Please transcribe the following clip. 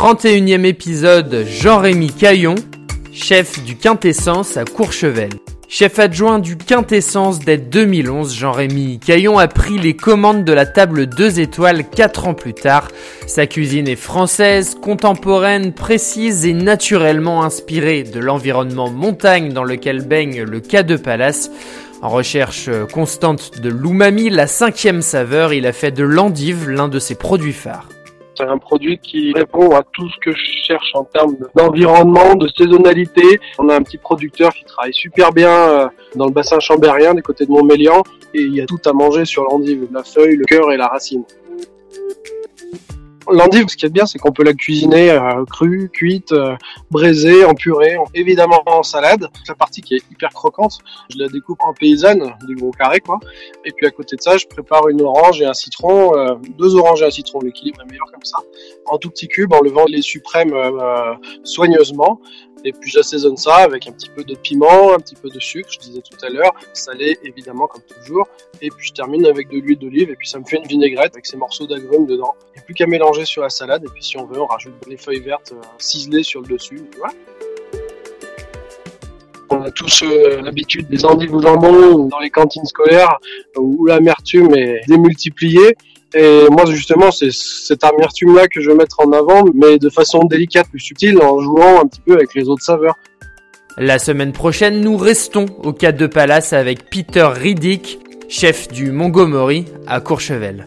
31e épisode Jean-Rémy Caillon, chef du Quintessence à Courchevel. Chef adjoint du Quintessence dès 2011, Jean-Rémy Caillon a pris les commandes de la table 2 étoiles 4 ans plus tard. Sa cuisine est française, contemporaine, précise et naturellement inspirée de l'environnement montagne dans lequel baigne le K2 Palace. En recherche constante de l'umami, la cinquième saveur, il a fait de l'endive l'un de ses produits phares. C'est un produit qui répond à tout ce que je cherche en termes d'environnement, de saisonnalité. On a un petit producteur qui travaille super bien euh, dans le bassin chambérien du côté de Montmélian et il y a tout à manger sur l'endive, la feuille, le cœur et la racine. L'endive, ce qui est bien, c'est qu'on peut la cuisiner euh, crue, cuite, euh, braisée, en purée, évidemment en salade. La partie qui est hyper croquante, je la découpe en paysanne, du gros carré quoi. Et puis à côté de ça, je prépare une orange et un citron, euh, deux oranges et un citron, l'équilibre est meilleur comme ça, en tout petits cubes, en levant les suprêmes soigneusement. Et puis j'assaisonne ça avec un petit peu de piment, un petit peu de sucre, je disais tout à l'heure, salé évidemment comme toujours. Et puis je termine avec de l'huile d'olive et puis ça me fait une vinaigrette avec ces morceaux d'agrumes dedans. Il n'y a plus qu'à mélanger sur la salade et puis si on veut on rajoute des feuilles vertes euh, ciselées sur le dessus. On a tous euh, l'habitude des endives au jambon dans les cantines scolaires où l'amertume est démultipliée. Et moi, justement, c'est cette amertume-là que je veux mettre en avant, mais de façon délicate, plus subtile, en jouant un petit peu avec les autres saveurs. La semaine prochaine, nous restons au Cadre de Palace avec Peter Riddick, chef du Montgomery à Courchevel.